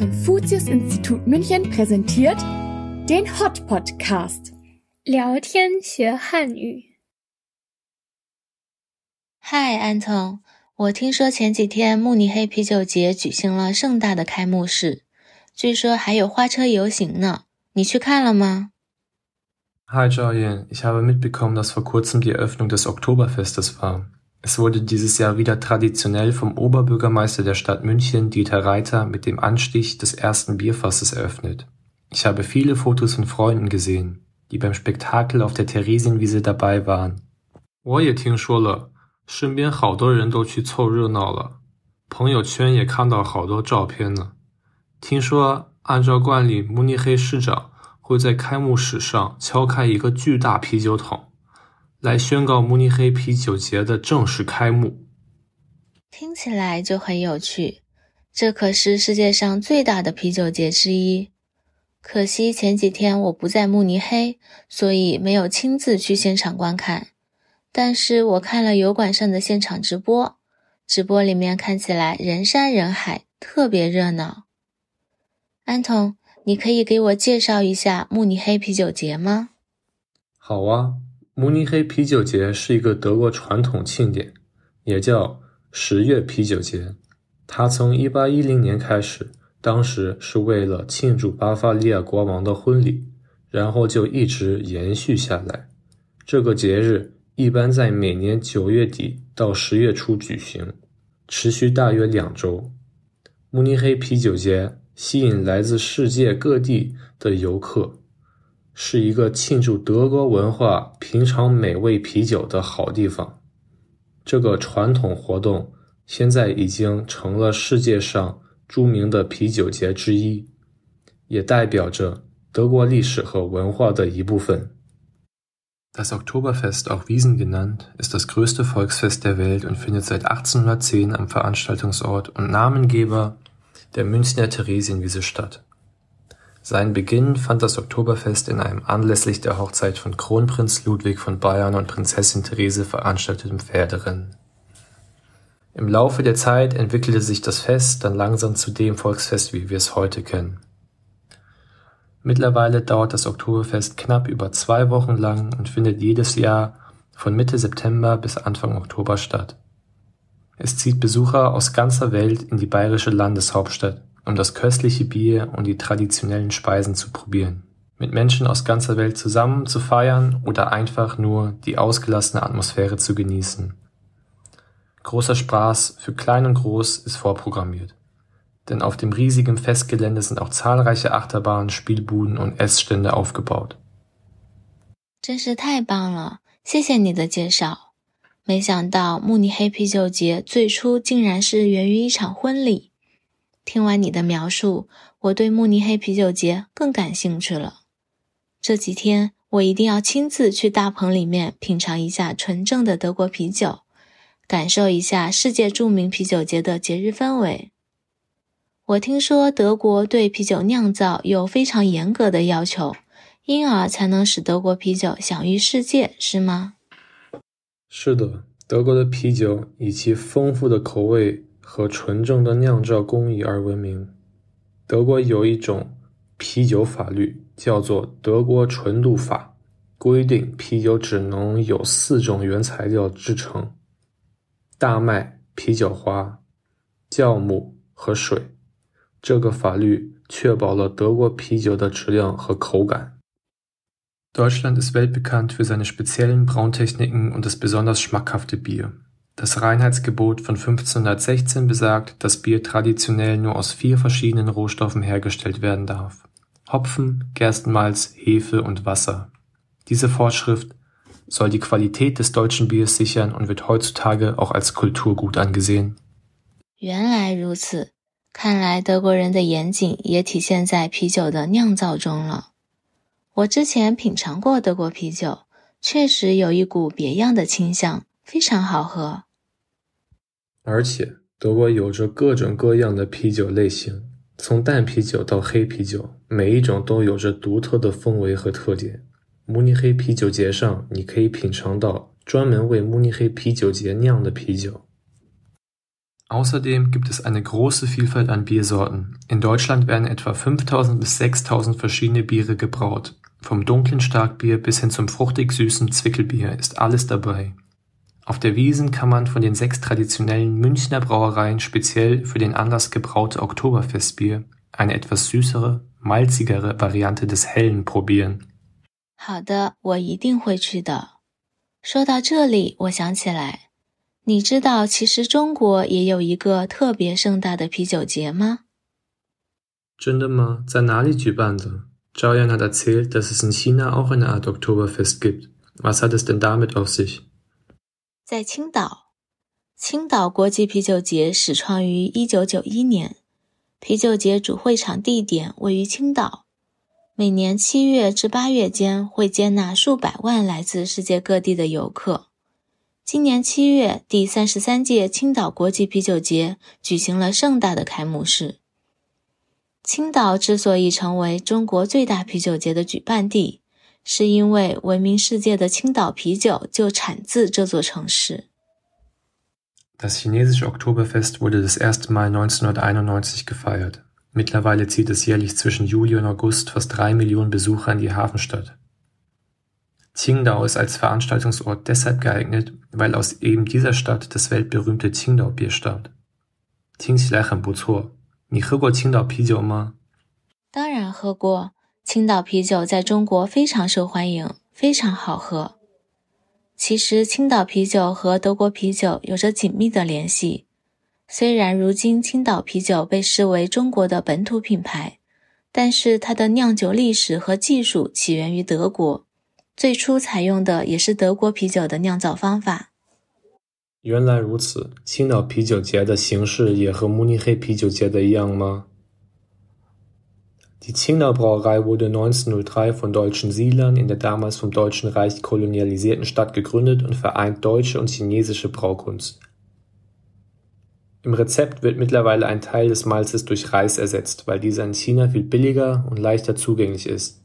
Konfuzius-Institut München präsentiert den Hot Podcast. 聊天学汉语。嗨，安童，我听说前几天慕尼黑啤酒节举行了盛大的开幕式，据说还有花车游行呢。你去看了吗？Hi Julian, ich habe mitbekommen, dass vor kurzem die Eröffnung des Oktoberfestes war. Es wurde dieses Jahr wieder traditionell vom Oberbürgermeister der Stadt München, Dieter Reiter, mit dem Anstich des ersten Bierfasses eröffnet. Ich habe viele Fotos von Freunden gesehen, die beim Spektakel auf der Theresienwiese dabei waren. 我也听说了，身边好多人都去凑热闹了，朋友圈也看到好多照片呢。听说按照惯例，慕尼黑市长会在开幕式上敲开一个巨大啤酒桶。 来宣告慕尼黑啤酒节的正式开幕，听起来就很有趣。这可是世界上最大的啤酒节之一。可惜前几天我不在慕尼黑，所以没有亲自去现场观看。但是我看了油管上的现场直播，直播里面看起来人山人海，特别热闹。安童，你可以给我介绍一下慕尼黑啤酒节吗？好啊。慕尼黑啤酒节是一个德国传统庆典，也叫十月啤酒节。它从1810年开始，当时是为了庆祝巴伐利亚国王的婚礼，然后就一直延续下来。这个节日一般在每年九月底到十月初举行，持续大约两周。慕尼黑啤酒节吸引来自世界各地的游客。是一个庆祝德国文化、品尝美味啤酒的好地方。这个传统活动现在已经成了世界上着名的啤酒节之一，也代表着德国历史和文化的一部分。Das Oktoberfest, auch Wiesen genannt, ist das größte Volksfest der Welt und findet seit 1810 am Veranstaltungsort und Namengeber der Münchner Theresienwiese statt. Seinen Beginn fand das Oktoberfest in einem anlässlich der Hochzeit von Kronprinz Ludwig von Bayern und Prinzessin Therese veranstaltetem Pferderennen. Im Laufe der Zeit entwickelte sich das Fest dann langsam zu dem Volksfest, wie wir es heute kennen. Mittlerweile dauert das Oktoberfest knapp über zwei Wochen lang und findet jedes Jahr von Mitte September bis Anfang Oktober statt. Es zieht Besucher aus ganzer Welt in die bayerische Landeshauptstadt um das köstliche Bier und die traditionellen Speisen zu probieren, mit Menschen aus ganzer Welt zusammen zu feiern oder einfach nur die ausgelassene Atmosphäre zu genießen. Großer Spaß für klein und groß ist vorprogrammiert. Denn auf dem riesigen Festgelände sind auch zahlreiche Achterbahnen, Spielbuden und Essstände aufgebaut. 真是太棒了！谢谢你的介绍。没想到慕尼黑啤酒节最初竟然是源于一场婚礼。 听完你的描述，我对慕尼黑啤酒节更感兴趣了。这几天我一定要亲自去大棚里面品尝一下纯正的德国啤酒，感受一下世界著名啤酒节的节日氛围。我听说德国对啤酒酿造有非常严格的要求，因而才能使德国啤酒享誉世界，是吗？是的，德国的啤酒以其丰富的口味。和纯正的酿造工艺而闻名。德国有一种啤酒法律，叫做《德国纯度法》，规定啤酒只能有四种原材料制成：大麦、啤酒花、酵母和水。这个法律确保了德国啤酒的质量和口感。Deutschland ist weltbekannt für seine speziellen Brautechniken und das besonders schmackhafte Bier. Das Reinheitsgebot von 1516 besagt, dass Bier traditionell nur aus vier verschiedenen Rohstoffen hergestellt werden darf: Hopfen, Gerstenmalz, Hefe und Wasser. Diese Vorschrift soll die Qualität des deutschen Biers sichern und wird heutzutage auch als Kulturgut angesehen. 原来如此，看来德国人的严谨也体现在啤酒的酿造中了。我之前品尝过德国啤酒，确实有一股别样的清香。非常好喝， 而且德国有着各种各样的啤酒类型，从淡啤酒到黑啤酒，每一种都有着独特的风味和特点。慕尼黑啤酒节上，你可以品尝到专门为慕尼黑啤酒节酿的啤酒。 Außerdem gibt es eine große Vielfalt an Biersorten. In Deutschland werden etwa 5000 bis 6000 verschiedene Biere gebraut. Vom dunklen Starkbier bis hin zum fruchtig süßen Zwickelbier ist alles dabei. Auf der Wiesn kann man von den sechs traditionellen Münchner Brauereien speziell für den Anlass gebraute Oktoberfestbier, eine etwas süßere, malzigere Variante des Hellen probieren. 好的，我一定会去的。说到这里，我想起来，你知道，其实中国也有一个特别盛大的啤酒节吗？真的吗？在哪里举办的？Joyan hat erzählt, dass es in China auch eine Art Oktoberfest gibt. Was hat es denn damit auf sich? 在青岛，青岛国际啤酒节始创于一九九一年，啤酒节主会场地点位于青岛，每年七月至八月间会接纳数百万来自世界各地的游客。今年七月，第三十三届青岛国际啤酒节举行了盛大的开幕式。青岛之所以成为中国最大啤酒节的举办地，是因为闻名世界的青岛啤酒就产自这座城市。Das chinesische Oktoberfest wurde das erste Mal 1991 gefeiert. Mittlerweile zieht es jährlich zwischen Juli und August fast drei Millionen Besucher in die Hafenstadt. Qingdao ist als Veranstaltungsort deshalb geeignet, weil aus eben dieser Stadt das weltberühmte Qingdao-Bier stammt. 听起来很不错，你喝过青岛啤酒吗？当然喝过， 青岛啤酒在中国非常受欢迎，非常好喝。其实，青岛啤酒和德国啤酒有着紧密的联系。虽然如今青岛啤酒被视为中国的本土品牌，但是它的酿酒历史和技术起源于德国。最初采用的也是德国啤酒的酿造方法。原来如此，青岛啤酒节的形式也和慕尼黑啤酒节的一样吗？Die Qingdao Brauerei wurde 1903 von deutschen Siedlern in der damals vom Deutschen Reich kolonialisierten Stadt gegründet und vereint deutsche und chinesische Braukunst. Im Rezept wird mittlerweile ein Teil des Malzes durch Reis ersetzt, weil dieser in China viel billiger und leichter zugänglich ist.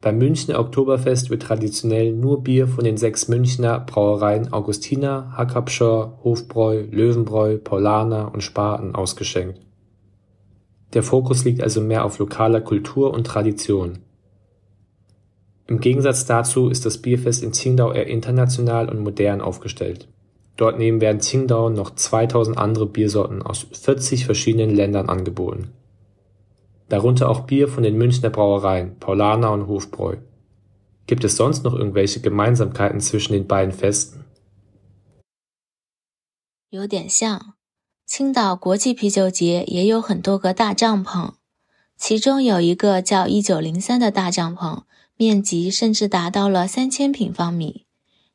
Beim Münchner Oktoberfest wird traditionell nur Bier von den sechs Münchner Brauereien Augustiner, Hackabschor, Hofbräu, Löwenbräu, Paulaner und Spaten ausgeschenkt. Der Fokus liegt also mehr auf lokaler Kultur und Tradition. Im Gegensatz dazu ist das Bierfest in Qingdao eher international und modern aufgestellt. Dort nehmen während Qingdao noch 2000 andere Biersorten aus 40 verschiedenen Ländern angeboten darunter auch Bier von den Münchner Brauereien Paulaner und Hofbräu. Gibt es sonst noch irgendwelche Gemeinsamkeiten zwischen den beiden Festen? 有点像， 青岛国际啤酒节也有很多个大帐篷，其中有一个叫“一九零三”的大帐篷，面积甚至达到了三千平方米，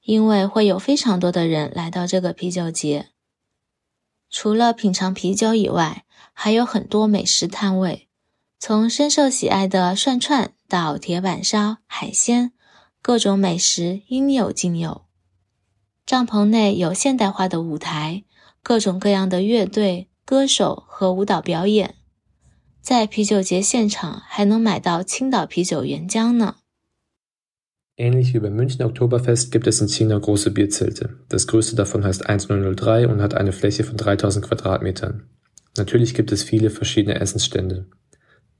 因为会有非常多的人来到这个啤酒节。除了品尝啤酒以外，还有很多美食摊位。从深受喜爱的涮串到铁板烧、海鲜，各种美食应有尽有。帐篷内有现代化的舞台，各种各样的乐队、歌手和舞蹈表演。在啤酒节现场还能买到青岛啤酒原浆呢。Ähnlich wie beim Münchner Oktoberfest gibt es in China große Bierzelte. Das größte davon heißt 1003 und hat eine Fläche von 3000 Quadratmetern. Natürlich gibt es viele verschiedene Essensstände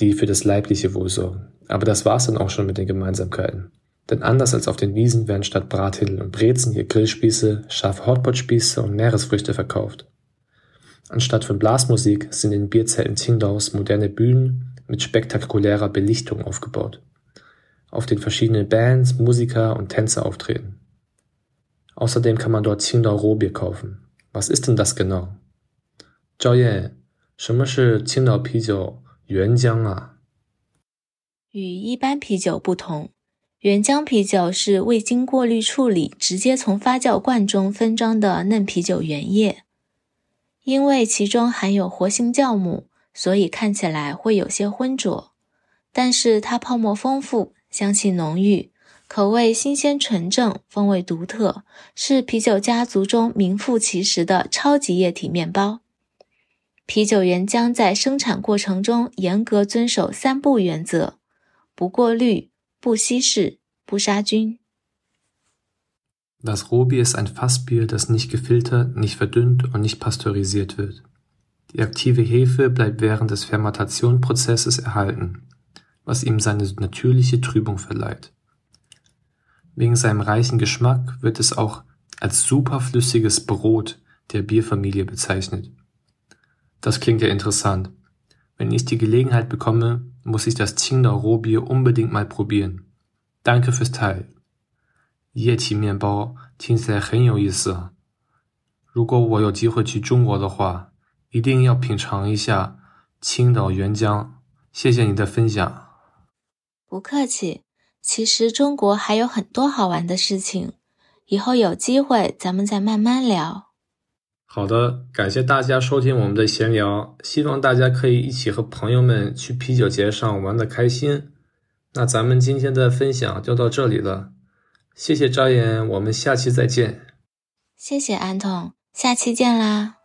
die für das leibliche Wohl sorgen. Aber das war's dann auch schon mit den Gemeinsamkeiten. Denn anders als auf den Wiesen werden statt Brathändel und Brezen hier Grillspieße, scharfe Hotpotspieße und Meeresfrüchte verkauft. Anstatt von Blasmusik sind in Bierzelten Qingdaos moderne Bühnen mit spektakulärer Belichtung aufgebaut, auf den verschiedenen Bands, Musiker und Tänzer auftreten. Außerdem kann man dort Qingdao Rohbier kaufen. Was ist denn das genau? 赵燕，什么是青岛啤酒？原浆啊，与一般啤酒不同， 原浆啤酒是未经过滤处理，直接从发酵罐中分装的嫩啤酒原液。因为其中含有活性酵母，所以看起来会有些浑浊。但是它泡沫丰富，香气浓郁，口味新鲜纯正，风味独特，是啤酒家族中名副其实的超级液体面包。啤酒原浆在生产过程中严格遵守三不原则：不过滤、不稀释、不杀菌。 Das Robi ist ein Fassbier, das nicht gefiltert, nicht verdünnt und nicht pasteurisiert wird. Die aktive Hefe bleibt während des Fermentationsprozesses erhalten, was ihm seine natürliche Trübung verleiht. Wegen seinem reichen Geschmack wird es auch als superflüssiges Brot der Bierfamilie bezeichnet. Das klingt ja interessant. Wenn ich die Gelegenheit bekomme, muss ich das Qingdao Rohbier unbedingt mal probieren. Danke fürs Teil. 液体面包听起来很有意思。如果我有机会去中国的话，一定要品尝一下青岛原浆。谢谢你的分享。不客气。其实中国还有很多好玩的事情，以后有机会咱们再慢慢聊。好的，感谢大家收听我们的闲聊，希望大家可以一起和朋友们去啤酒节上玩的开心。那咱们今天的分享就到这里了。谢谢张岩，我们下期再见。谢谢安童，下期见啦。